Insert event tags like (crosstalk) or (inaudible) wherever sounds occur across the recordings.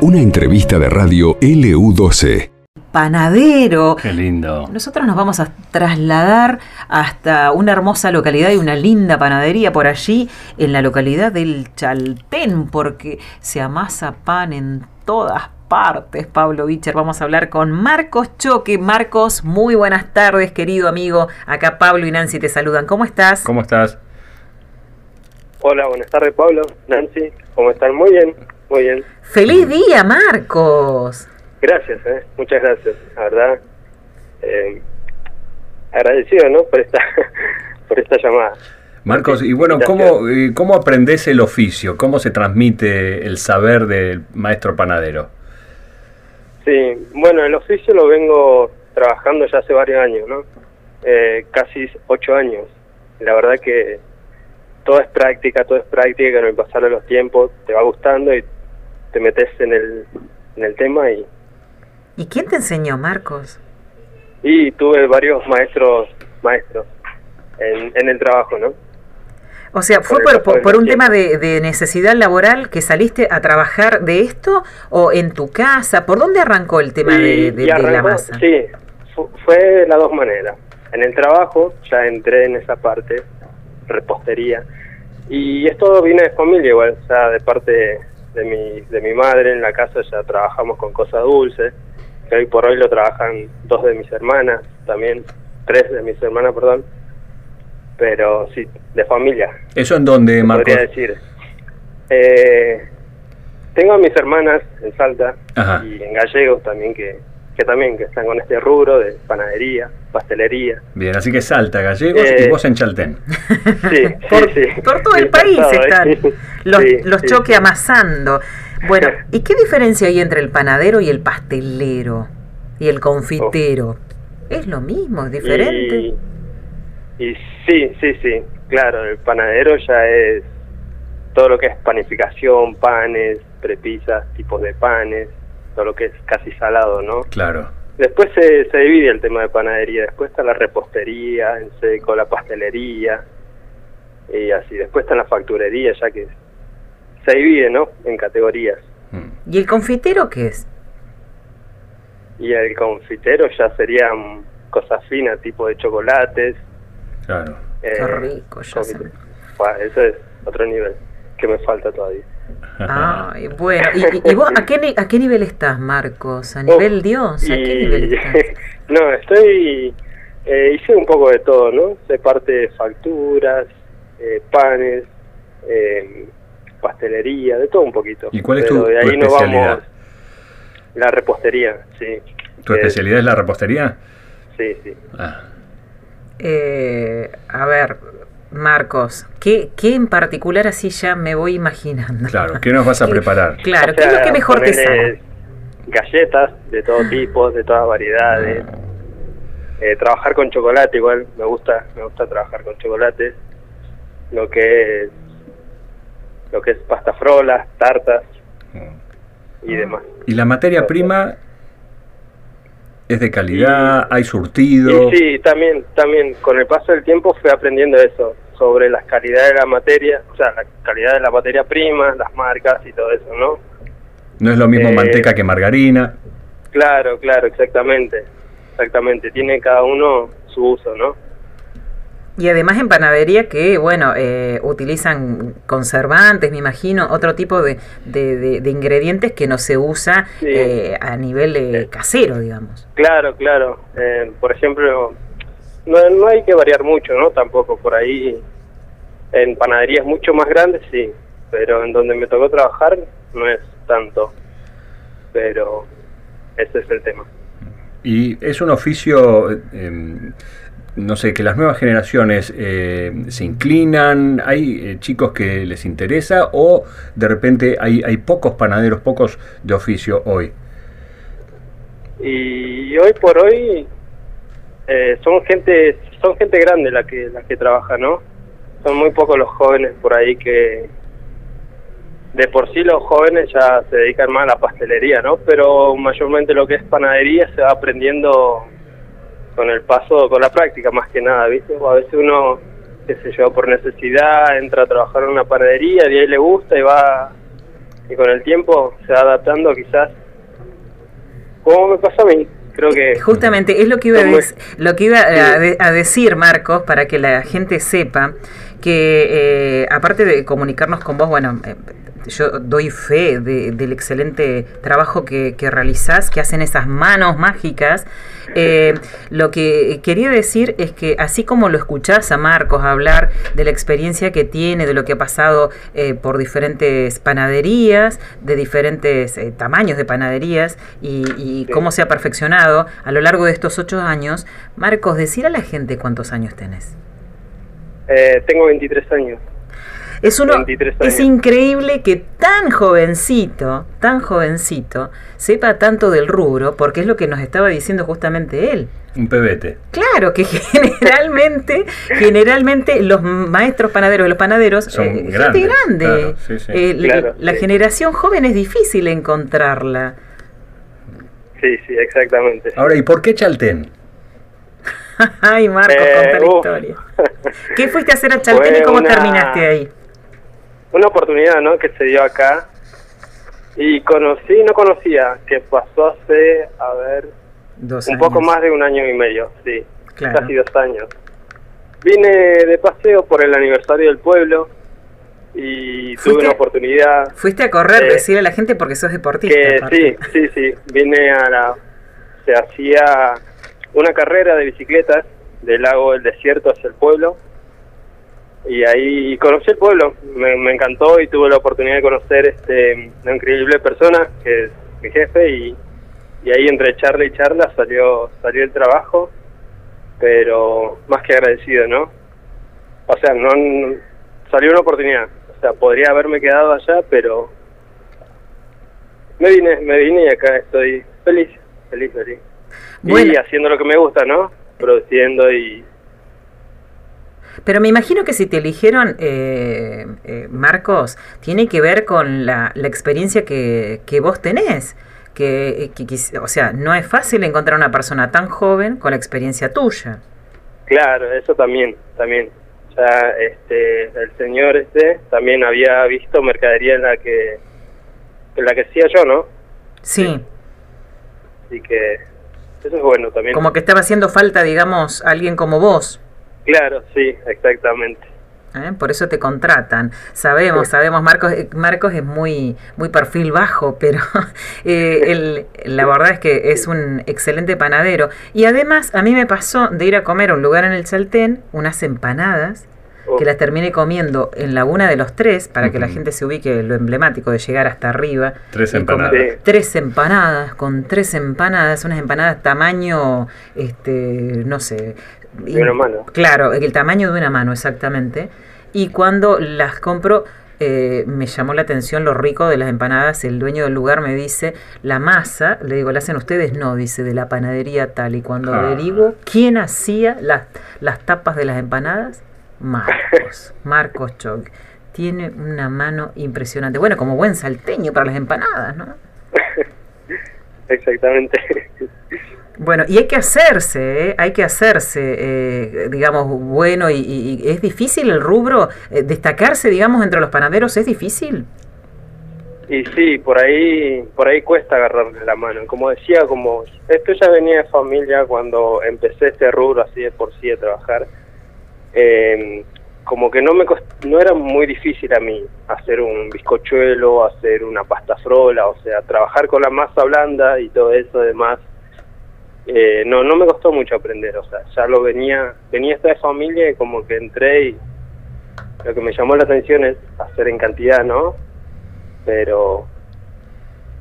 Una entrevista de radio LU12. Panadero. Qué lindo. Nosotros nos vamos a trasladar hasta una hermosa localidad y una linda panadería por allí, en la localidad del Chaltén, porque se amasa pan en todas partes, Pablo Bicher. Vamos a hablar con Marcos Choque. Marcos, muy buenas tardes, querido amigo. Acá Pablo y Nancy te saludan. ¿Cómo estás? ¿Cómo estás? Hola, buenas tardes, Pablo, Nancy. ¿Cómo están? Muy bien, muy bien. ¡Feliz día, Marcos! Gracias, eh, muchas gracias, la verdad. Eh, agradecido, ¿no? Por esta, (laughs) por esta llamada. Marcos, y bueno, ¿cómo, eh, ¿cómo aprendes el oficio? ¿Cómo se transmite el saber del maestro panadero? Sí, bueno, el oficio lo vengo trabajando ya hace varios años, ¿no? Eh, casi ocho años. La verdad que todo es práctica, todo es práctica, con el pasar de los tiempos te va gustando y te metes en el, en el tema y... ¿Y quién te enseñó, Marcos? Y tuve varios maestros, maestros en, en el trabajo, ¿no? O sea, ¿fue por, por, un tema de, de, necesidad laboral que saliste a trabajar de esto o en tu casa? ¿Por dónde arrancó el tema de, de, arrancó, de, la masa? Sí, fue de las dos maneras. En el trabajo ya entré en esa parte, repostería, y esto viene de familia igual, o sea, de parte de mi, de mi madre en la casa ya trabajamos con cosas dulces, que hoy por hoy lo trabajan dos de mis hermanas, también tres de mis hermanas, perdón, pero sí, de familia. ¿Eso en dónde, Marcos? Podría decir. Eh, tengo a mis hermanas en Salta Ajá. y en Gallegos también que, que también que están con este rubro de panadería, pastelería. Bien, así que Salta, Gallegos Eh, y vos en Chaltén. (laughs) Sí, Por, sí, por todo el país están ¿eh? los, Sí, los sí. amasando. Bueno, (laughs) ¿y qué diferencia hay entre el panadero y el pastelero? Y el confitero. ¿Es lo mismo? ¿Es diferente? Y, y sí, sí, sí, claro, el panadero ya es todo lo que es panificación, panes, prepisas, tipos de panes, todo lo que es casi salado, ¿no? Claro. Después se, se divide el tema de panadería, después está la repostería, en seco, la pastelería, y así, después está la facturería, ya que se divide, ¿no? En categorías. Mm. ¿Y el confitero qué es? Y el confitero ya serían cosas finas, tipo de chocolates. Claro. eh, Qué rico, ya Eso es otro nivel que me falta todavía. Ay, bueno, ¿y, y- y vos a qué, a qué nivel estás, Marcos? ¿A nivel Uf, Dios? ¿A qué y- nivel (laughs) estás? no, estoy... Eh, hice un poco de todo, ¿no? Sé parte de facturas, eh, panes, eh, pastelería, de todo un poquito. ¿Y cuál es Pero tu- de tu ahí nos especialidad? vamos... La repostería, sí. ¿Tu Eh, especialidad es la repostería? Sí, sí. Ah. Eh, a ver, Marcos, ¿qué, ¿qué en particular así ya me voy imaginando? Claro, ¿qué nos vas a (laughs) ¿Qué- preparar? Claro, O ¿qué es lo que mejor te sale? Galletas de todo tipo, de todas variedades. Eh, trabajar con chocolate igual, me gusta, me gusta trabajar con chocolate. Lo que es lo que es pasta frolas, tartas y demás. ¿Y la materia prima es de calidad? ¿Hay surtido? Y sí, también, también con el paso del tiempo fui aprendiendo eso sobre las calidades de la materia, o sea, la calidad de la materia prima, las marcas y todo eso, ¿no? No es lo mismo Eh, manteca que margarina. Claro, claro, exactamente, exactamente. Tiene cada uno su uso, ¿no? Y además en panadería que, bueno, eh, utilizan conservantes, me imagino, otro tipo de, de- de- de ingredientes que no se usa Sí. eh, a nivel eh, casero, digamos. Claro, claro. Eh, por ejemplo, no, no hay que variar mucho, ¿no? Tampoco por ahí. En panaderías mucho más grandes, sí. Pero en donde me tocó trabajar no es tanto. Pero ese es el tema. Y es un oficio, eh, no sé, que las nuevas generaciones eh, se inclinan, hay eh, chicos que les interesa o de repente hay, hay pocos panaderos, pocos de oficio hoy. Y hoy por hoy eh, son gente son gente grande la que la que trabaja, ¿no? Son muy pocos los jóvenes por ahí que de por sí los jóvenes ya se dedican más a la pastelería, ¿no? Pero mayormente lo que es panadería se va aprendiendo con el paso, con la práctica más que nada, ¿viste? O a veces uno, qué sé yo, por necesidad entra a trabajar en una panadería y ahí le gusta y va y con el tiempo se va adaptando quizás como me pasó a mí. Creo que Justamente, es lo que iba, a, dec- lo que iba a, de- a decir, Marcos, para que la gente sepa que eh, aparte de comunicarnos con vos, bueno, eh, yo doy fe de- del excelente trabajo que, que realizás, que hacen esas manos mágicas. Eh, lo que quería decir es que así como lo escuchás a Marcos hablar de la experiencia que tiene, de lo que ha pasado eh, por diferentes panaderías, de diferentes eh, tamaños de panaderías y, cómo se ha perfeccionado a lo largo de estos ocho años, Marcos, decir a la gente cuántos años tenés. eh, tengo 23 años. Es uno 23 es increíble que tan jovencito, tan jovencito, sepa tanto del rubro, porque es lo que nos estaba diciendo justamente él. Un pebete. Claro que (laughs) generalmente, generalmente los maestros panaderos y los panaderos Son eh, gente grandes, grande. claro, sí, sí. Eh, la- Claro, la sí. generación joven es difícil encontrarla. Sí, sí, exactamente. Ahora, ¿y por qué Chaltén? (laughs) Ay, Marcos, Eh, conta la historia. ¿Qué fuiste a hacer a Chaltén y Fue cómo una- terminaste ahí? Una oportunidad, ¿no? Que se dio acá. Y conocí, no conocía, que pasó hace, a ver, Dos un poco más de un año y medio, sí. Claro. Casi dos años. Vine de paseo por el aniversario del pueblo y tuve una oportunidad Fuiste a correr, Eh, decirle a la gente porque sos deportista. que sí, sí, sí, vine a la... Se hacía una carrera de bicicletas del lago del desierto hacia el pueblo y ahí conocí el pueblo, me, me encantó y tuve la oportunidad de conocer este una increíble persona que es mi jefe y, y ahí entre charla y charla salió salió el trabajo, pero más que agradecido, ¿no? O sea, no no- salió una oportunidad, o sea, podría haberme quedado allá, pero me vine, me vine y acá estoy feliz, feliz, feliz. Bueno. Y haciendo lo que me gusta, ¿no? Produciendo y Pero me imagino que si te eligieron, eh, eh, Marcos, tiene que ver con la, la experiencia que, que vos tenés. Que, eh, que o sea, no es fácil encontrar una persona tan joven con la experiencia tuya. Claro, eso también, también. Ya este, el señor este también había visto mercadería en la que en la que hacía yo, ¿no? Sí, Así que eso es bueno también. como que estaba haciendo falta, digamos, alguien como vos. Claro, sí, exactamente. ¿eh? Por eso te contratan. Sabemos, sabemos, Marcos, eh, Marcos es muy, muy perfil bajo, pero (laughs) eh, él- la verdad es que es un excelente panadero. Y además, a mí me pasó de ir a comer a un lugar en el Saltén, unas empanadas, Oh, que las terminé comiendo en Laguna de los Tres, para que la gente se ubique lo emblemático de llegar hasta arriba. Tres empanadas. Sí. Tres empanadas, con tres empanadas, unas empanadas tamaño, este, no sé. De una mano. Claro, el tamaño de una mano, exactamente. Y cuando las compro, eh, me llamó la atención lo rico de las empanadas. El dueño del lugar me dice, la masa, le digo, ¿la hacen ustedes? No, dice, de la panadería tal. Y cuando Ah. averiguo quién hacía las, las tapas de las empanadas, Marcos, (laughs) Marcos Choc. Tiene una mano impresionante. Bueno, como buen salteño para las empanadas, ¿no? (laughs) Exactamente. Bueno, y hay que hacerse, ¿eh? hay que hacerse, eh, digamos, bueno, y, y- es difícil el rubro, eh, destacarse, digamos, entre los panaderos, es difícil. Y sí, por ahí, por ahí cuesta agarrarle la mano. Como decía, como esto ya venía de familia cuando empecé este rubro así de por sí de trabajar. eh, como que no me cost- no era muy difícil a mí hacer un bizcochuelo, hacer una pasta frola, o sea, trabajar con la masa blanda y todo eso demás. Eh, no, no me costó mucho aprender, o sea, ya lo venía, venía esta de familia y como que entré y lo que me llamó la atención es hacer en cantidad, ¿no? pero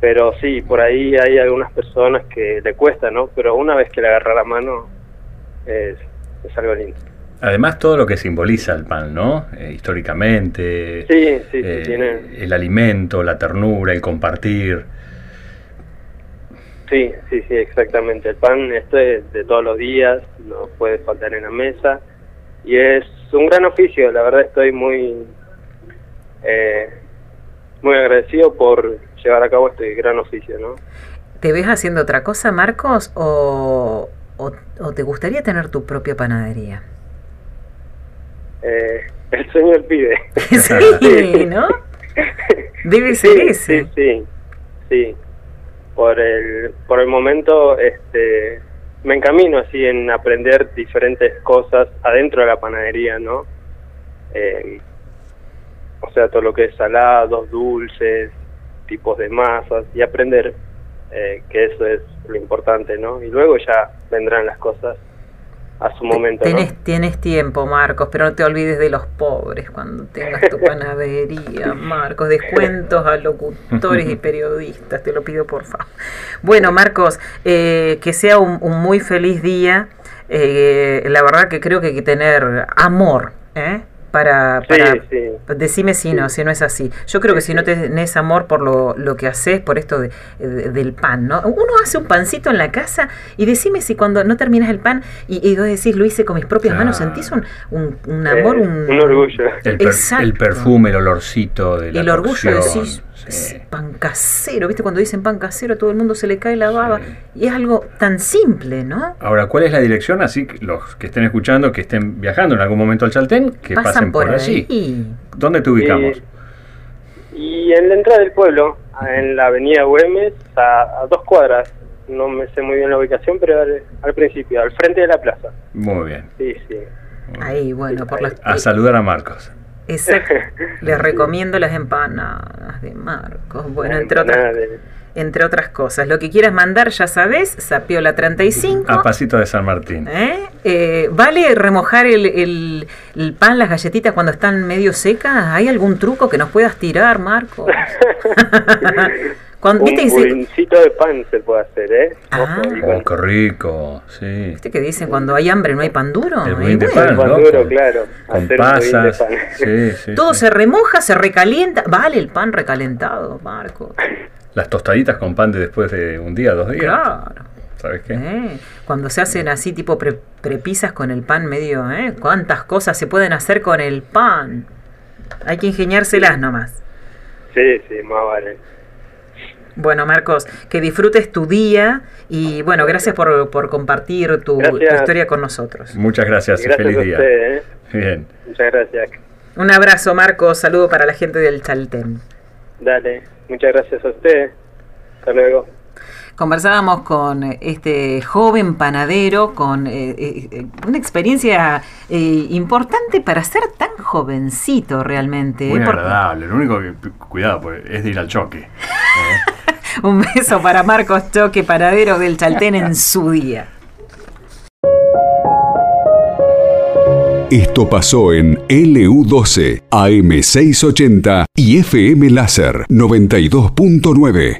pero sí por ahí hay algunas personas que le cuesta no pero una vez que le agarra la mano es, es algo lindo Además, todo lo que simboliza el pan, ¿no? Eh, históricamente, sí sí sí eh, tiene el alimento, la ternura, el compartir. Sí sí sí exactamente el pan esto es de todos los días no puede faltar en la mesa y es un gran oficio la verdad estoy muy eh, muy agradecido por llevar a cabo este gran oficio no ¿Te ves haciendo otra cosa, Marcos, o, o- o te gustaría tener tu propia panadería? Eh, el sueño del pibe (laughs) sí, ¿no? (laughs) Debe ser sí, ese. Sí, sí, sí. Por el, por el momento este, me encamino así en aprender diferentes cosas adentro de la panadería, ¿no? Eh, o sea, todo lo que es salados, dulces, tipos de masas y aprender eh, que eso es lo importante, ¿no? Y luego ya vendrán las cosas a su momento. ¿no? Tenés, tienes tiempo, Marcos, pero no te olvides de los pobres cuando tengas tu (laughs) panadería, Marcos. Descuentos a locutores y periodistas, te lo pido por favor. Bueno, Marcos, eh, que sea un, un muy feliz día. Eh, la verdad que creo que hay que tener amor, ¿eh? Para, para sí. decime si no, si no es así. Yo creo que si no tenés amor por lo, lo que haces, por esto de, de- del pan, ¿no? Uno hace un pancito en la casa y decime si cuando no terminas el pan y, y vos decís, lo hice con mis propias manos, sentís un, un, un amor, Eh, un, un orgullo. El, per- Exacto. el perfume, el olorcito de la el orgullo de cocción, decir sí. pan casero, ¿viste? Cuando dicen pan casero, todo el mundo se le cae la baba. Sí. Y es algo tan simple, ¿no? Ahora, ¿cuál es la dirección? Así que los que estén escuchando, que estén viajando en algún momento al Chaltén, que pasen, por, allí. ahí. ¿Dónde te ubicamos? Y en la entrada del pueblo, en la avenida Güemes, a, a dos cuadras, no me sé muy bien la ubicación, pero al, al principio, al frente de la plaza. Muy bien. Sí, sí. Ahí, bueno, por las... A saludar a Marcos. Exacto. (laughs) Les recomiendo las empanadas de Marcos. Bueno, La entre otras, de- entre otras cosas. Lo que quieras mandar, ya sabes, Sapiola 35. A Pasito de San Martín. ¿Eh? Eh, ¿Vale remojar el, el- el pan, las galletitas cuando están medio secas? ¿Hay algún truco que nos puedas tirar, Marcos? (laughs) Cuando, Un ¿Viste, que dice- budincito de pan se puede hacer, ¿eh? Ah. Oh, qué rico. Sí. ¿Viste que dicen cuando hay hambre no hay pan duro? El budín de bueno, pan, pan ¿no? duro, claro. Con Hacer un budín de pasas. pan. Sí, sí, (laughs) Todo sí. se remoja, se recalienta. Vale el pan recalentado, Marcos. Las tostaditas con pan de después de un día, dos días. Claro. ¿Sabes qué? ¿eh? Cuando se hacen así tipo pre- prepisas con el pan medio, ¿eh? ¿Cuántas cosas se pueden hacer con el pan? Hay que ingeniárselas nomás. Sí, sí, más vale. Bueno, Marcos, que disfrutes tu día y bueno, gracias por, por compartir tu, historia con nosotros. Muchas gracias y Gracias feliz a día. usted, ¿eh? Bien. Muchas gracias. Un abrazo, Marcos. Saludo para la gente del Chaltén. Dale, muchas gracias a usted. Hasta luego. Conversábamos con eh, este joven panadero con eh, eh, una experiencia eh, importante para ser tan jovencito realmente. Muy agradable. Lo único que, cuidado, pues, es de ir al choque. (laughs) Un beso para Marcos Choque, panadero del Chaltén en su día. Esto pasó en LU12, AM680 y FM Láser 92.9.